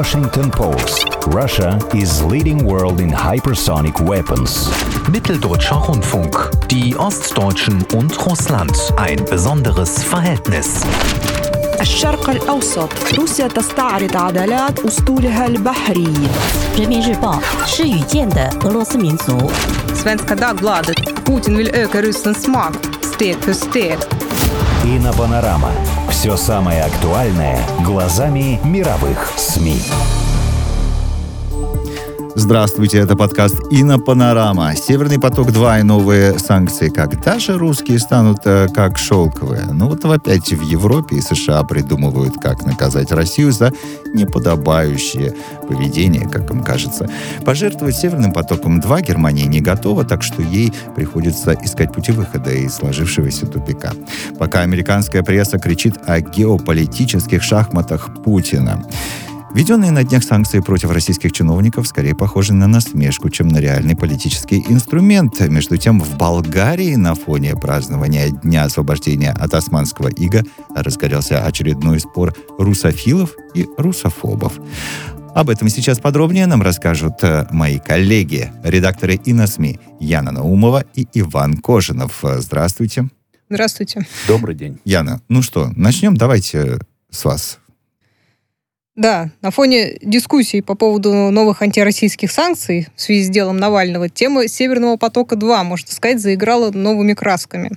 Washington Post. Russia is leading world in hypersonic weapons. Mitteldeutscher Rundfunk. Die Ostdeutschen und Russland. Ein besonderes Verhältnis. الشرق الأوسط روسيا تستعرض عضلات أسطولها البحري. Svenska Dagbladet. Putin will öka Rysslands makt steg för steg. Ina Panorama Все самое актуальное глазами мировых СМИ. Здравствуйте, это подкаст «Инопанорама». «Северный поток-2» и новые санкции. Когда же русские станут э, как шелковые? Ну вот опять в Европе и США придумывают, как наказать Россию за неподобающее поведение, как им кажется. Пожертвовать «Северным потоком-2» Германия не готова, так что ей приходится искать пути выхода из сложившегося тупика. Пока американская пресса кричит о геополитических шахматах Путина. Введенные на днях санкции против российских чиновников скорее похожи на насмешку, чем на реальный политический инструмент. Между тем, в Болгарии на фоне празднования Дня освобождения от османского ига разгорелся очередной спор русофилов и русофобов. Об этом сейчас подробнее нам расскажут э, мои коллеги, редакторы ИНОСМИ Яна Наумова и Иван Кожинов. Здравствуйте. Здравствуйте. Добрый день. Яна, ну что, начнем? Давайте с вас. Да, на фоне дискуссий по поводу новых антироссийских санкций в связи с делом Навального, тема «Северного потока-2», можно сказать, заиграла новыми красками.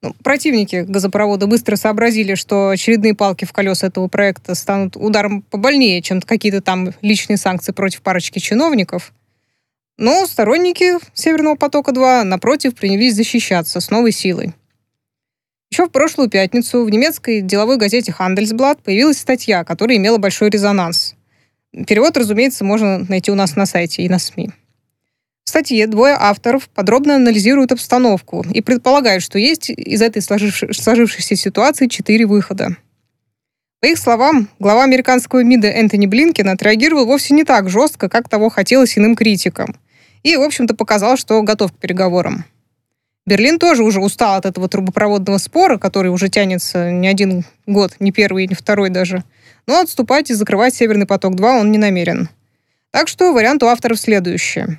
Ну, противники газопровода быстро сообразили, что очередные палки в колеса этого проекта станут ударом побольнее, чем какие-то там личные санкции против парочки чиновников. Но сторонники «Северного потока-2», напротив, принялись защищаться с новой силой. Еще в прошлую пятницу в немецкой деловой газете Handelsblatt появилась статья, которая имела большой резонанс. Перевод, разумеется, можно найти у нас на сайте и на СМИ. В статье двое авторов подробно анализируют обстановку и предполагают, что есть из этой сложившей- сложившейся ситуации четыре выхода. По их словам, глава американского МИДа Энтони Блинкен отреагировал вовсе не так жестко, как того хотелось иным критикам. И, в общем-то, показал, что готов к переговорам. Берлин тоже уже устал от этого трубопроводного спора, который уже тянется не один год, не первый, не второй даже. Но отступать и закрывать Северный поток-2 он не намерен. Так что вариант у авторов следующий.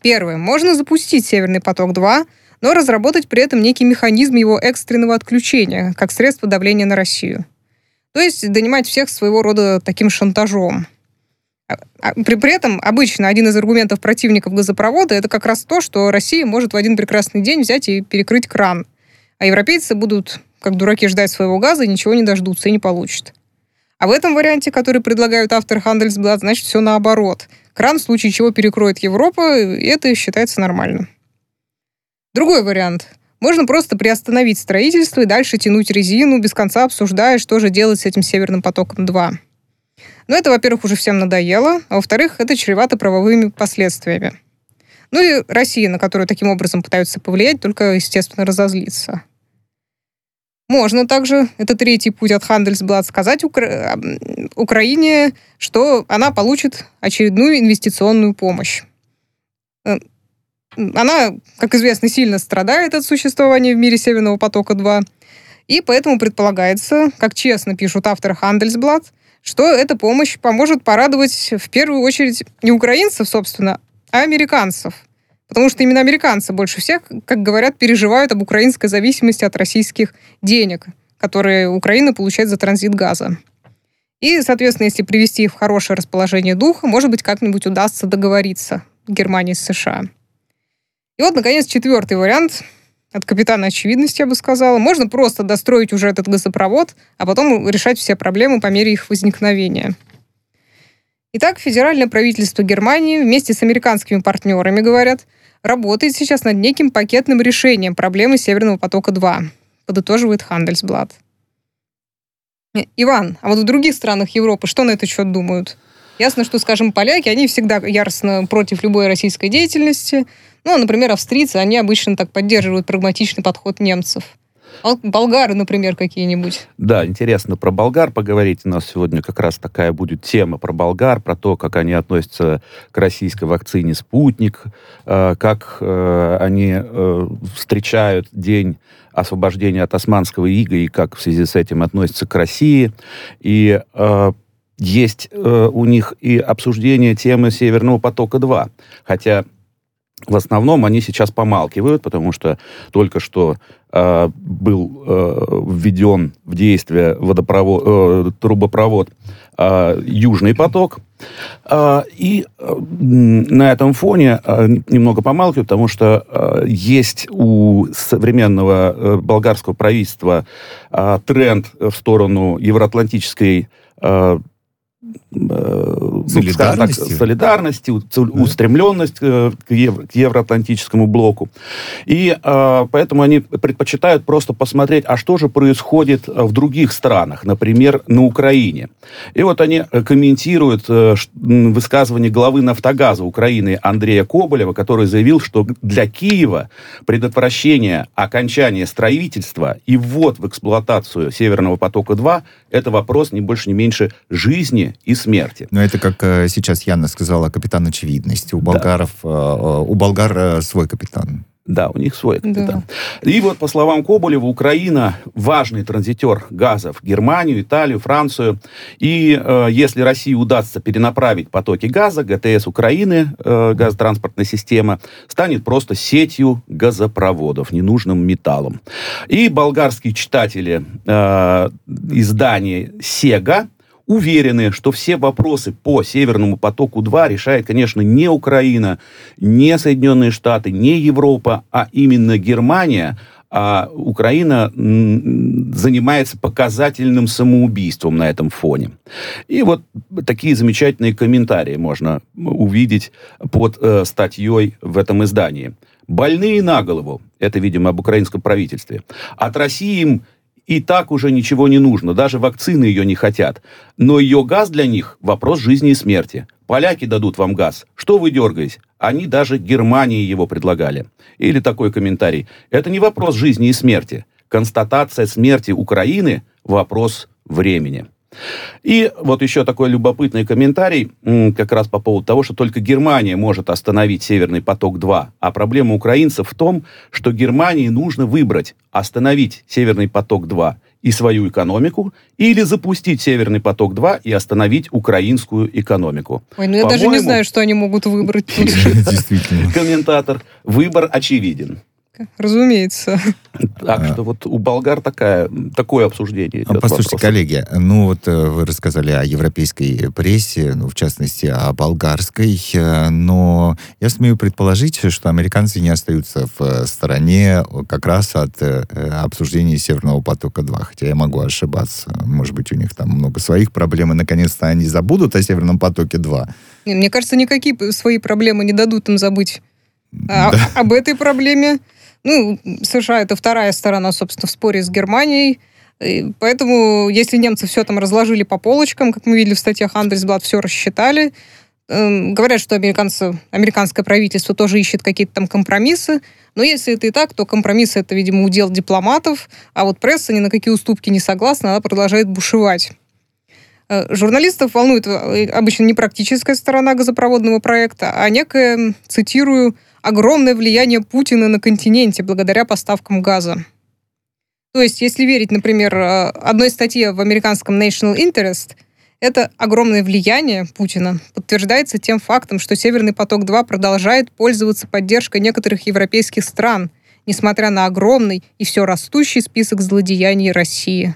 Первое. Можно запустить Северный поток-2, но разработать при этом некий механизм его экстренного отключения, как средство давления на Россию. То есть донимать всех своего рода таким шантажом. А- а При, при этом обычно один из аргументов противников газопровода это как раз то, что Россия может в один прекрасный день взять и перекрыть кран. А европейцы будут, как дураки, ждать своего газа и ничего не дождутся и не получат. А в этом варианте, который предлагают авторы Handelsblatt, значит, все наоборот. Кран в случае чего перекроет Европа, и это считается нормальным. Другой вариант. Можно просто приостановить строительство и дальше тянуть резину, без конца обсуждая, что же делать с этим Северным потоком-2. Но это, во-первых, уже всем надоело, а во-вторых, это чревато правовыми последствиями. Ну и Россия, на которую таким образом пытаются повлиять, только, естественно, разозлится. Можно также, это третий путь от Handelsblatt, сказать Укра- Украине, что она получит очередную инвестиционную помощь. Э, Она, как известно, сильно страдает от существования в мире Северного потока-2, и поэтому предполагается, как честно пишут авторы Handelsblatt, что эта помощь поможет порадовать в первую очередь не украинцев, собственно, а американцев. Потому что именно американцы больше всех, как говорят, переживают об украинской зависимости от российских денег, которые Украина получает за транзит газа. И, соответственно, если привести их в хорошее расположение духа, может быть, как-нибудь удастся договориться Германии с США. И вот, наконец, четвертый вариант от капитана очевидности, я бы сказала. Можно просто достроить уже этот газопровод, а потом решать все проблемы по мере их возникновения. Итак, федеральное правительство Германии вместе с американскими партнерами, говорят, работает сейчас над неким пакетным решением проблемы Северного потока-2, подытоживает Handelsblatt. Э, Иван, а вот в других странах Европы что на этот счет думают? Ясно, что, скажем, поляки, они всегда яростно против любой российской деятельности. Ну, а, например, австрийцы, они обычно так поддерживают прагматичный подход немцев. Болгары, например, какие-нибудь. Да, интересно про болгар поговорить. У нас сегодня как раз такая будет тема про болгар, про то, как они относятся к российской вакцине «Спутник», э, как э, они э, встречают день освобождения от османского ига и как в связи с этим относятся к России. И есть э, у них и обсуждение темы Северного потока-2. Хотя в основном они сейчас помалкивают, потому что только что э, был э, введен в действие водопровод, э, трубопровод э, Южный поток. Э, и э, на этом фоне э, немного помалкивают, потому что э, есть у современного э, болгарского правительства э, тренд в сторону евроатлантической э, Э, солидарности, так, солидарности да. устремленность э, к, евро, к евроатлантическому блоку. И э, поэтому они предпочитают просто посмотреть, а что же происходит в других странах, например, на Украине. И вот они комментируют э, высказывание главы «Нафтогаза» Украины Андрея Коболева, который заявил, что для Киева предотвращение окончания строительства и ввод в эксплуатацию Северного потока-2 это вопрос не больше, не меньше жизни и смерти. Но это, как э, сейчас Яна сказала, капитан очевидности. У болгаров, да. Э, у болгар свой капитан. Да, у них свой капитан. Да. И вот, по словам Коболева, Украина важный транзитер газов в Германию, Италию, Францию. И э, если России удастся перенаправить потоки газа, ГТС Украины, э, газотранспортная система, станет просто сетью газопроводов, ненужным металлом. И болгарские читатели э, издания «Сега» уверены, что все вопросы по Северному потоку-2 решает, конечно, не Украина, не Соединенные Штаты, не Европа, а именно Германия, а Украина занимается показательным самоубийством на этом фоне. И вот такие замечательные комментарии можно увидеть под э, статьей в этом издании. Больные на голову, это, видимо, об украинском правительстве. От России им и так уже ничего не нужно, даже вакцины ее не хотят. Но ее газ для них – вопрос жизни и смерти. Поляки дадут вам газ. Что вы дергаетесь? Они даже Германии его предлагали. Или такой комментарий. Это не вопрос жизни и смерти. Констатация смерти Украины – вопрос времени. И вот еще такой любопытный комментарий как раз по поводу того, что только Германия может остановить Северный поток-2. А проблема украинцев в том, что Германии нужно выбрать остановить Северный поток-2 и свою экономику, или запустить Северный поток-2 и остановить украинскую экономику. Ой, ну я даже не знаю, что они могут выбрать. Комментатор. Выбор очевиден. Разумеется. Так что вот у болгар такая, такое обсуждение идет. Послушайте, вопроса. коллеги, ну вот э, вы рассказали о европейской прессе, ну в частности о болгарской, э, но я смею предположить, что американцы не остаются в э, стороне как раз от обсуждения Северного потока-2, хотя я могу ошибаться. Может быть, у них там много своих проблем, и наконец-то они забудут о Северном потоке-2. Мне кажется, никакие свои проблемы не дадут им забыть да. об этой проблеме. Ну, США это вторая сторона, собственно, в споре с Германией. И поэтому, если немцы все там разложили по полочкам, как мы видели в статьях Андресблат, все рассчитали, э, говорят, что американцы, американское правительство тоже ищет какие-то там компромиссы, но если это и так, то компромиссы это, видимо, удел дипломатов, а вот пресса ни на какие уступки не согласна, она продолжает бушевать. Э, журналистов волнует э, обычно не практическая сторона газопроводного проекта, а некая, цитирую, огромное влияние Путина на континенте благодаря поставкам газа. То есть, если верить, например, э, одной статье в американском National Interest, это огромное влияние Путина подтверждается тем фактом, что Северный поток-2 продолжает пользоваться поддержкой некоторых европейских стран, несмотря на огромный и все растущий список злодеяний России.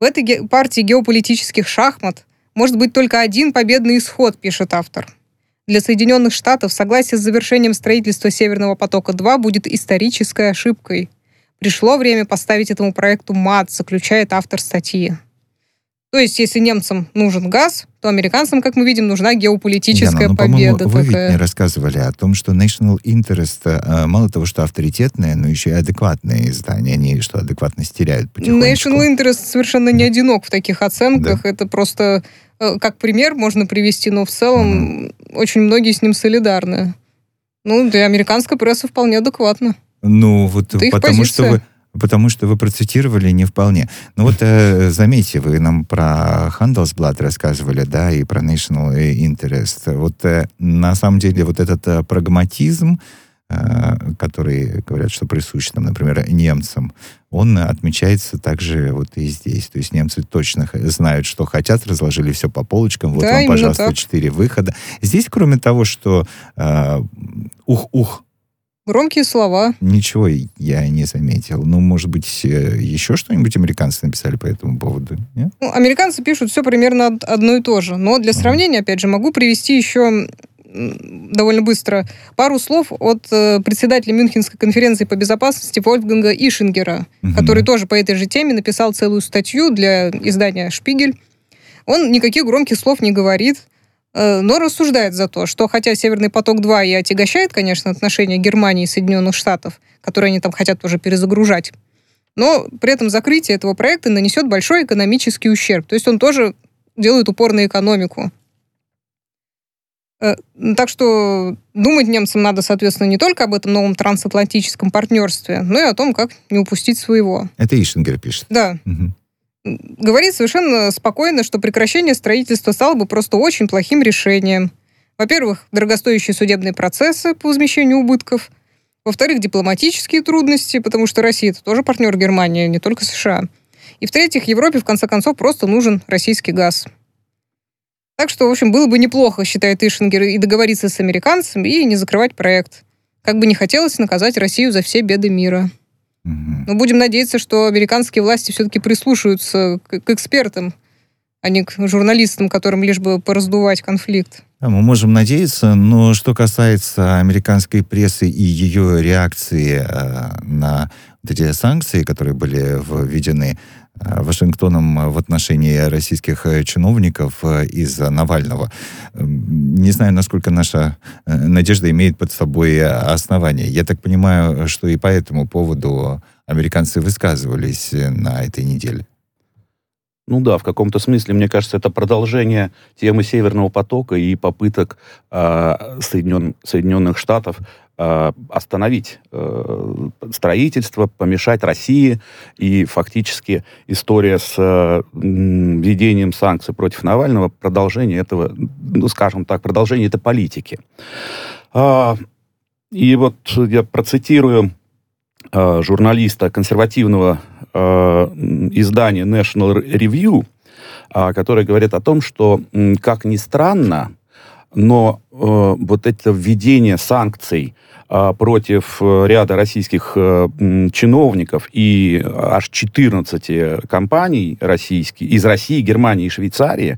В этой партии геополитических шахмат может быть только один победный исход, пишет автор – для Соединенных Штатов согласие с завершением строительства Северного потока-2 будет исторической ошибкой. Пришло время поставить этому проекту мат, заключает автор статьи. То есть, если немцам нужен газ, то американцам, как мы видим, нужна геополитическая Яна, ну, победа. Вы такая. ведь не рассказывали о том, что National Interest э, мало того, что авторитетное, но еще и адекватное издание. Они что, адекватность теряют потихонечку. National Interest совершенно не одинок в таких оценках. Да. Это просто Э, как пример можно привести, но в целом mm-hmm. Очень многие с ним солидарны. Ну, для американской прессы вполне адекватно. Ну, вот Это потому что вы потому что вы процитировали не вполне. Ну вот э, заметьте, вы нам про Handelsblatt рассказывали, да, и про National Interest. Вот э, на самом деле вот этот э, прагматизм, э, который говорят, что присущ, там, например, немцам, он отмечается также вот и здесь. То есть немцы точно знают, что хотят, разложили все по полочкам. Вот Да, вам, пожалуйста, так. четыре выхода. Здесь, кроме того, что э, ух-ух, Громкие слова. ничего я не заметил. Ну, может быть, э, еще что-нибудь американцы написали по этому поводу? Нет? Ну, американцы пишут все примерно од- одно и то же. Но для сравнения, опять же, могу привести еще довольно быстро пару слов от э, председателя Мюнхенской конференции по безопасности Вольфганга Ишингера, Мгм. который тоже по этой же теме написал целую статью для издания «Шпигель». Он никаких громких слов не говорит, э, но рассуждает за то, что хотя «Северный поток-2» и отягощает, конечно, отношения Германии и Соединенных Штатов, которые они там хотят тоже перезагружать, но при этом закрытие этого проекта нанесет большой экономический ущерб. То есть он тоже делает упор на экономику. Э, Так что думать немцам надо, соответственно, не только об этом новом трансатлантическом партнерстве, но и о том, как не упустить своего. Это Ишингер пишет. Да, Мгм. говорит совершенно спокойно, что прекращение строительства стало бы просто очень плохим решением. Во-первых, дорогостоящие судебные процессы по возмещению убытков. Во-вторых, дипломатические трудности, потому что Россия это тоже партнер Германии, не только США. И в-третьих, Европе в конце концов просто нужен российский газ. Так что, в общем, было бы неплохо, считает Ишингер, и договориться с американцами, и не закрывать проект. Как бы не хотелось наказать Россию за все беды мира. Но будем надеяться, что американские власти все-таки прислушаются к, к экспертам, а не к журналистам, которым лишь бы пораздувать конфликт. Да, мы можем надеяться, но что касается американской прессы и ее реакции э, на вот эти санкции, которые были введены Вашингтоном э, в отношении российских э, чиновников э, из-за Навального, не знаю, насколько наша э, надежда имеет под собой э, основания. Я так понимаю, что и по этому поводу американцы высказывались э, на этой неделе. Ну да, в каком-то смысле, мне кажется, это продолжение темы Северного потока и попыток э, Соединен- Соединенных Штатов э, остановить э, строительство, помешать России. И фактически история с э, введением санкций против Навального, продолжение этого, ну, скажем так, продолжение этой политики. А, и вот я процитирую журналиста консервативного э, издания National Review, а, который говорит о том, что, как ни странно, но э, вот это введение санкций а, против э, ряда российских э, чиновников и аж 14 компаний российских, из России, Германии и Швейцарии,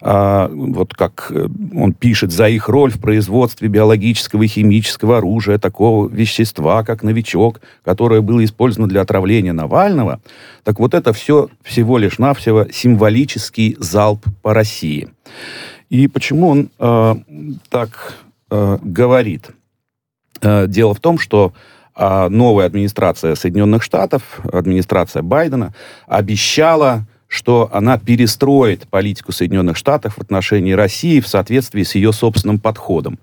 вот как э, он пишет, за их роль в производстве биологического и химического оружия, такого вещества, как новичок, которое было использовано для отравления Навального, так вот это все всего лишь навсего символический залп по России. И почему он э, так э, говорит? Э, дело в том, что а, новая администрация Соединенных Штатов, администрация Байдена, обещала, что она перестроит политику Соединенных Штатов в отношении России в соответствии с ее собственным подходом.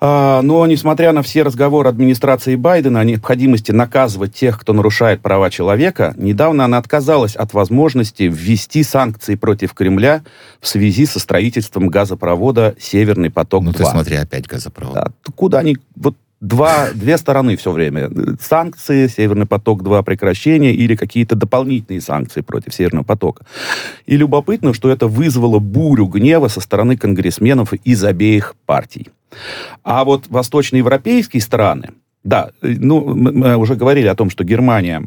А, Но, несмотря на все разговоры администрации Байдена о необходимости наказывать тех, кто нарушает права человека, недавно она отказалась от возможности ввести санкции против Кремля в связи со строительством газопровода «Северный поток-2». Ну, ты смотри, опять газопровод. Да, куда они... Вот два, две стороны все время. Санкции, Северный поток-2 прекращение или какие-то дополнительные санкции против Северного потока. И любопытно, что это вызвало бурю гнева со стороны конгрессменов из обеих партий. А вот восточноевропейские страны, да, ну, мы уже говорили о том, что Германия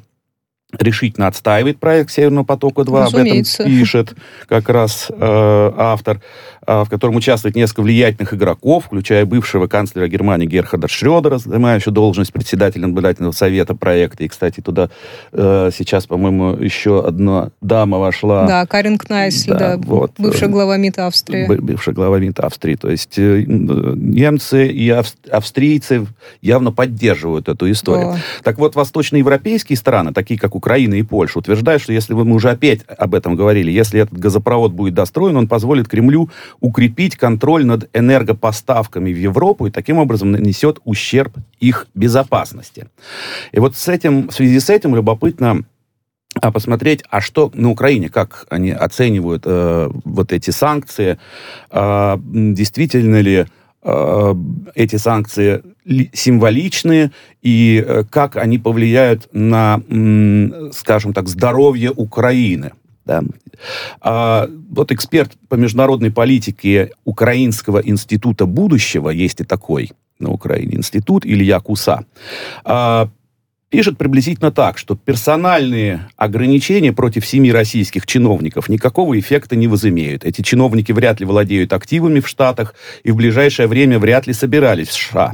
решительно отстаивает проект Северного потока-2, об этом пишет как раз э, автор, в котором участвует несколько влиятельных игроков, включая бывшего канцлера Германии Герхарда Шредера, занимающего должность председателя наблюдательного совета проекта. И, кстати, туда э, сейчас, по-моему, еще одна дама вошла. Да, Карин Кнайсль, Да, да, вот. бывшая глава МИД Австрии. Бы- бывший глава МИД Австрии. То есть э, немцы и ав- австрийцы явно поддерживают эту историю. Да. Так вот, восточноевропейские страны, такие как Украина и Польша, утверждают, что если мы уже опять об этом говорили, если этот газопровод будет достроен, он позволит Кремлю укрепить контроль над энергопоставками в Европу и таким образом нанесет ущерб их безопасности. И вот с этим, в связи с этим любопытно а посмотреть, а что на Украине, как они оценивают э, вот эти санкции, м, действительно ли э, эти санкции символичны и э, как они повлияют на, скажем так, здоровье Украины. Да. А, вот эксперт по международной политике Украинского института будущего, есть и такой на Украине институт, Илья Куса, а, пишет приблизительно так, что персональные ограничения против семи российских чиновников никакого эффекта не возымеют. Эти чиновники вряд ли владеют активами в Штатах и в ближайшее время вряд ли собирались в США.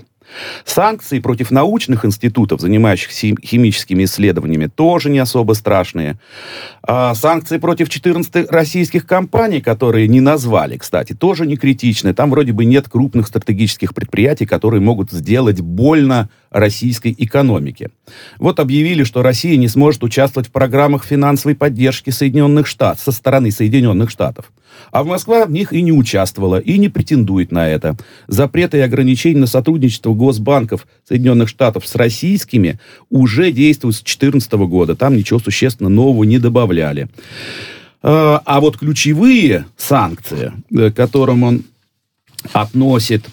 Санкции против научных институтов, занимающихся химическими исследованиями, тоже не особо страшные. А санкции против 14 российских компаний, которые не назвали, кстати, тоже не критичны. Там вроде бы нет крупных стратегических предприятий, которые могут сделать больно российской экономике. Вот объявили, что Россия не сможет участвовать в программах финансовой поддержки Соединенных Штатов, со стороны Соединенных Штатов. А в Москва в них и не участвовала, и не претендует на это. Запреты и ограничения на сотрудничество госбанков Соединенных Штатов с российскими уже действуют с 2014 года. Там ничего существенно нового не добавляли. А, а вот ключевые санкции, к которым он относит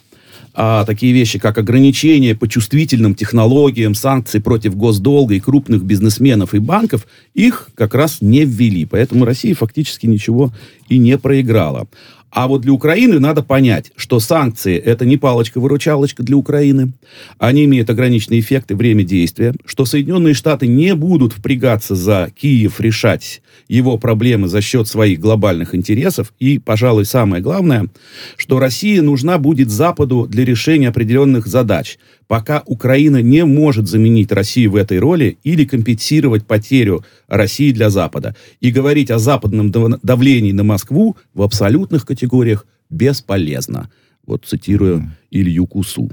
а, такие вещи, как ограничения по чувствительным технологиям, санкции против госдолга и крупных бизнесменов и банков, их как раз не ввели. Поэтому Россия фактически ничего и не проиграла. А вот для Украины надо понять, что санкции – это не палочка-выручалочка для Украины. Они имеют ограниченный эффект и время действия, что Соединенные Штаты не будут впрягаться за Киев решать его проблемы за счет своих глобальных интересов. И, пожалуй, самое главное, что Россия нужна будет Западу для решения определенных задач – пока Украина не может заменить Россию в этой роли или компенсировать потерю России для Запада. И говорить о западном давлении на Москву в абсолютных категориях бесполезно. Вот цитирую Илью Кусу.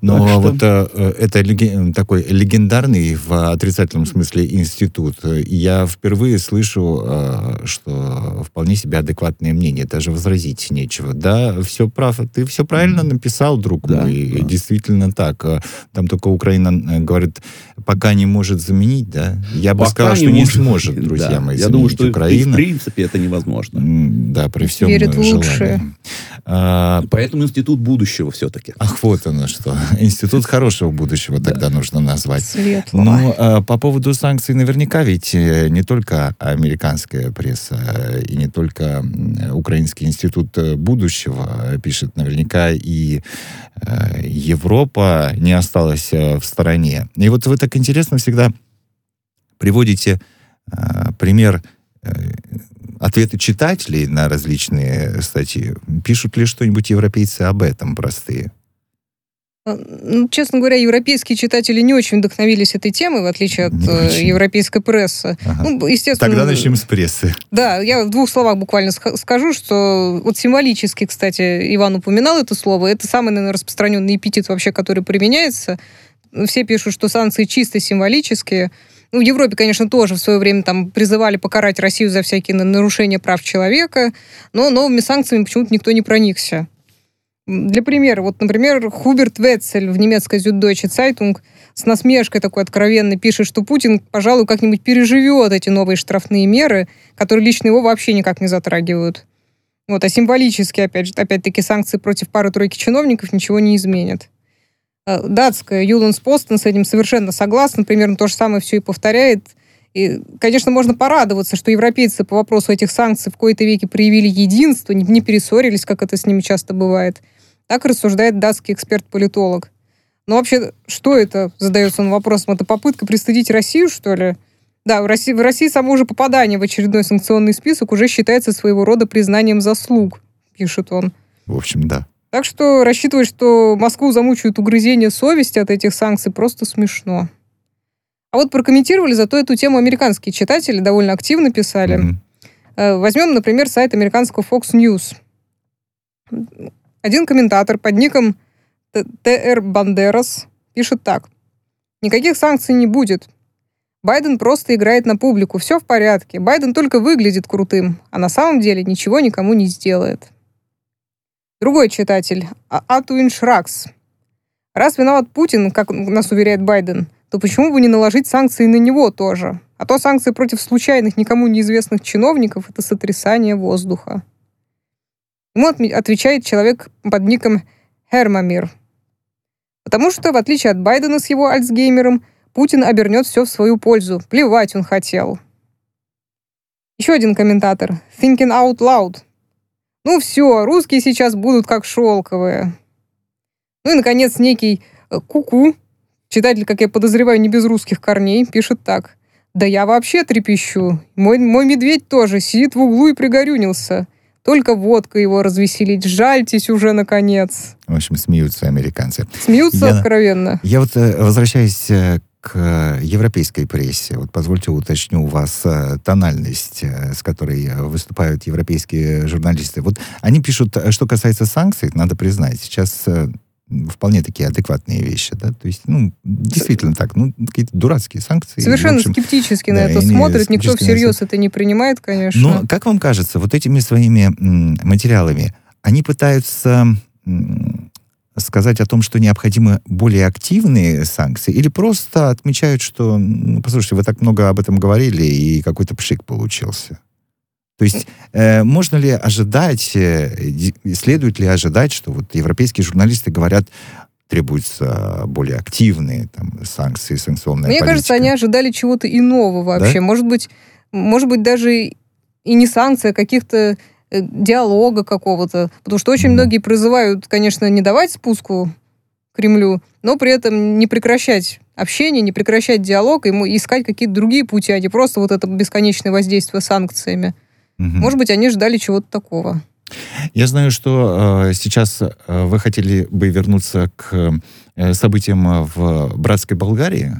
Но что... вот э, это такой легендарный в отрицательном смысле институт. Я впервые слышу, э, что вполне себе адекватное мнение, даже возразить нечего. Да, все прав, ты все правильно написал, друг да, мой, да. действительно так. Там только Украина э, говорит, пока не может заменить, да. Я бы сказал, что не сможет, друзья да. мои, Я думаю, что Украину. в принципе это невозможно. Да, при всем Верит лучше. А... Поэтому институт будущего все-таки. Ах, вот оно что. Институт хорошего будущего тогда нужно назвать. Светлого. Ну, а, по поводу санкций наверняка ведь э, не только американская пресса э, и не только Украинский институт э, будущего пишет, наверняка и Европа не осталась в стороне. И вот вы так интересно всегда приводите пример ответы читателей на различные статьи. Пишут ли что-нибудь европейцы об этом простые? А, ну, честно говоря, европейские читатели не очень вдохновились этой темой, в отличие от э, европейской прессы. Ага. Ну, естественно, Тогда начнем с прессы. Да, я в двух словах буквально скажу, что вот символически, кстати, Иван упоминал это слово, это самый, наверное, распространенный эпитет вообще, который применяется. Все пишут, что санкции чисто символические. Ну, в Европе, конечно, тоже в свое время там призывали покарать Россию за всякие нарушения прав человека, но новыми санкциями почему-то никто не проникся. Для примера, вот, например, Хуберт Ветцель в немецкой Süddeutsche Zeitung с насмешкой такой откровенно пишет, что Путин, пожалуй, как-нибудь переживет эти новые штрафные меры, которые лично его вообще никак не затрагивают. Вот, а символически, опять же, опять-таки, санкции против пары-тройки чиновников ничего не изменят. Э, датская Юланс Постон с этим совершенно согласна, примерно то же самое все и повторяет. И, конечно, можно порадоваться, что европейцы по вопросу этих санкций в кои-то веке проявили единство, не перессорились, как это с ними часто бывает. Так рассуждает датский эксперт-политолог. Но вообще, что это, задается он вопросом, это попытка пристыдить Россию, что ли? Да, в России, в России само уже попадание в очередной санкционный список уже считается своего рода признанием заслуг, пишет он. В общем, да. Так что рассчитывать, что Москву замучают угрызение совести от этих санкций, просто смешно. А вот прокомментировали зато эту тему американские читатели, довольно активно писали. Mm-hmm. Возьмем, например, сайт американского Fox News. Один комментатор под ником ТР Бандерас пишет так. Никаких санкций не будет. Байден просто играет на публику. Все в порядке. Байден только выглядит крутым, а на самом деле ничего никому не сделает. Другой читатель, а-, Атуин Шракс. Раз виноват Путин, как нас уверяет Байден, то почему бы не наложить санкции на него тоже? А то санкции против случайных, никому неизвестных чиновников – это сотрясание воздуха. Ему отвечает человек под ником Хермамир. Потому что, в отличие от Байдена с его Альцгеймером, Путин обернет все в свою пользу. Плевать он хотел. Еще один комментатор. Thinking out loud. Ну все, русские сейчас будут как шелковые. Ну и, наконец, некий э, Куку, читатель, как я подозреваю, не без русских корней, пишет так. Да я вообще трепещу. Мой, мой медведь тоже сидит в углу и пригорюнился. Только водка его развеселить. Жальтесь уже, наконец. В общем, смеются американцы. Смеются я, откровенно. Я вот э, возвращаюсь э, к европейской прессе. Вот позвольте уточню у вас э, тональность, с которой выступают европейские журналисты. Вот они пишут, что касается санкций, надо признать, сейчас вполне такие адекватные вещи, да, то есть, ну, действительно так, ну, какие-то дурацкие санкции. Совершенно общем, скептически да, на это смотрит, никто всерьез это не принимает, конечно. Но, как вам кажется, вот этими своими материалами они пытаются сказать о том, что необходимы более активные санкции, или просто отмечают, что, ну, послушайте, вы так много об этом говорили, и какой-то пшик получился? То есть э, можно ли ожидать, э, следует ли ожидать, что вот европейские журналисты говорят, требуются более активные там, санкции, санкционная Мне политика. кажется, они ожидали чего-то иного вообще. Да? Может быть, может быть, даже и не санкции, а каких-то диалога какого-то. Потому что очень многие призывают, конечно, не давать спуску Кремлю, но при этом не прекращать общение, не прекращать диалог и искать какие-то другие пути, а не просто вот это бесконечное воздействие санкциями. Угу. Может быть, они ждали чего-то такого. Я знаю, что э, сейчас э, вы хотели бы вернуться к э, событиям в братской Болгарии.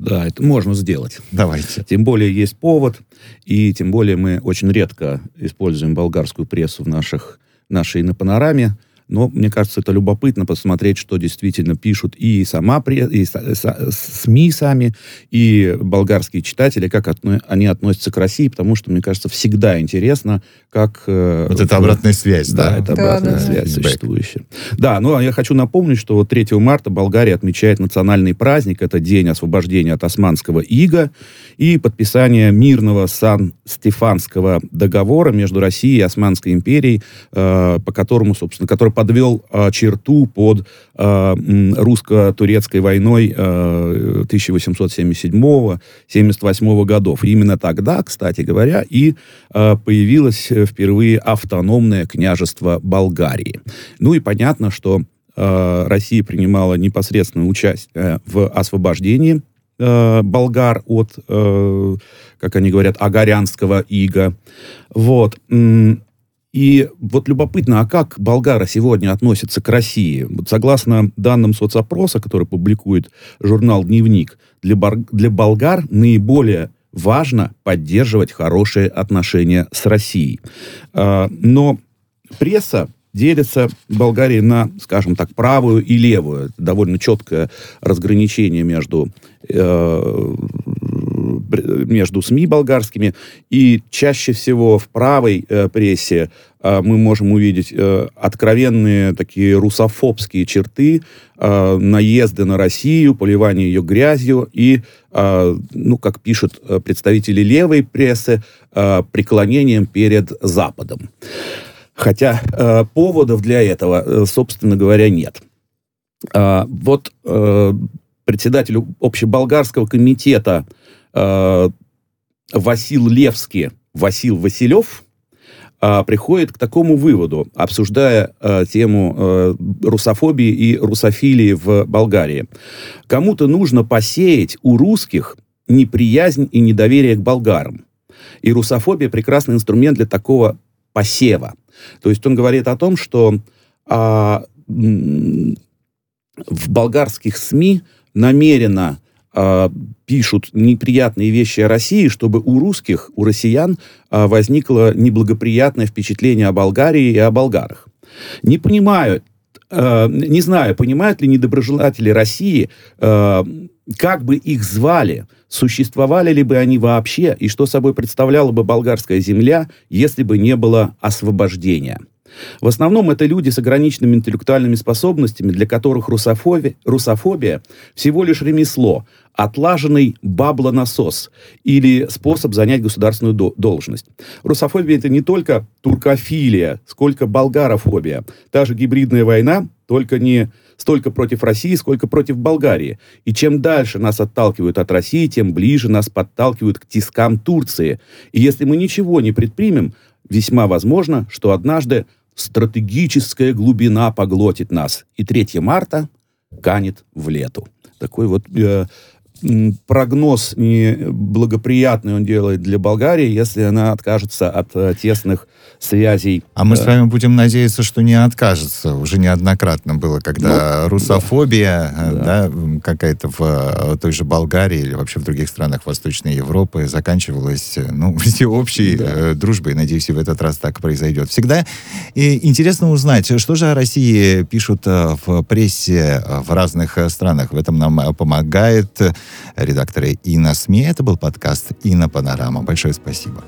Да, это можно сделать. Давайте. Тем более есть повод, и тем более мы очень редко используем болгарскую прессу в наших, нашей на панораме. Но мне кажется, это любопытно посмотреть, что действительно пишут и сама и СМИ сами, и болгарские читатели, как отно, они относятся к России, потому что, мне кажется, всегда интересно, как... Э, вот это обратная связь, да? Да, это да, обратная да, связь да. существующая. Да, ну а я хочу напомнить, что вот 3 марта Болгария отмечает национальный праздник, это День освобождения от османского ига и подписание мирного Сан-Стефанского договора между Россией и Османской империей, э, по которому, собственно, который подвел э, черту под э, русско-турецкой войной э, 1877-78 годов. И именно тогда, кстати говоря, и э, появилось впервые автономное княжество Болгарии. Ну и понятно, что э, Россия принимала непосредственное участие в освобождении э, болгар от, э, как они говорят, агарянского ига. Вот. И вот любопытно, а как болгары сегодня относятся к России? Вот согласно данным соцопроса, который публикует журнал «Дневник», для, бар, для болгар наиболее важно поддерживать хорошие отношения с Россией. А, но пресса делится Болгарии на, скажем так, правую и левую. Довольно четкое разграничение между э, между СМИ болгарскими, и чаще всего в правой э, прессе э, мы можем увидеть э, откровенные такие русофобские черты, э, наезды на Россию, поливание ее грязью и, э, ну, как пишут э, представители левой прессы, э, преклонением перед Западом. Хотя э, поводов для этого, э, собственно говоря, нет. Э, вот э, председателю общеболгарского комитета э, Васил Левский, Васил Василев, э, приходит к такому выводу, обсуждая э, тему э, русофобии и русофилии в Болгарии. Кому-то нужно посеять у русских неприязнь и недоверие к болгарам. И русофобия прекрасный инструмент для такого посева. То есть он говорит о том, что а, в болгарских СМИ намеренно э, пишут неприятные вещи о России, чтобы у русских, у россиян э, возникло неблагоприятное впечатление о Болгарии и о болгарах. Не понимаю, э, не знаю, понимают ли недоброжелатели России, э, как бы их звали, существовали ли бы они вообще, и что собой представляла бы болгарская земля, если бы не было освобождения. В основном это люди с ограниченными интеллектуальными способностями, для которых русофобия, русофобия всего лишь ремесло, отлаженный баблонасос или способ занять государственную до- должность. Русофобия это не только туркофилия, сколько болгарофобия. Та же гибридная война, только не столько против России, сколько против Болгарии. И чем дальше нас отталкивают от России, тем ближе нас подталкивают к тискам Турции. И если мы ничего не предпримем, весьма возможно, что однажды стратегическая глубина поглотит нас. И 3 марта канет в лету. Такой вот э, прогноз неблагоприятный он делает для Болгарии, если она откажется от э, тесных связей. А мы э, с вами будем надеяться, что не откажется. Уже неоднократно было, когда русофобия э, Да. да, какая-то в э, той же Болгарии или вообще в других странах Восточной Европы заканчивалась ну, всеобщей Да. дружбой. Надеюсь, и в этот раз так произойдет. Всегда и интересно узнать, что же о России пишут в прессе в разных странах. В этом нам помогает э, редактор Инна СМИ. Это был подкаст Инна Панорама. Большое спасибо.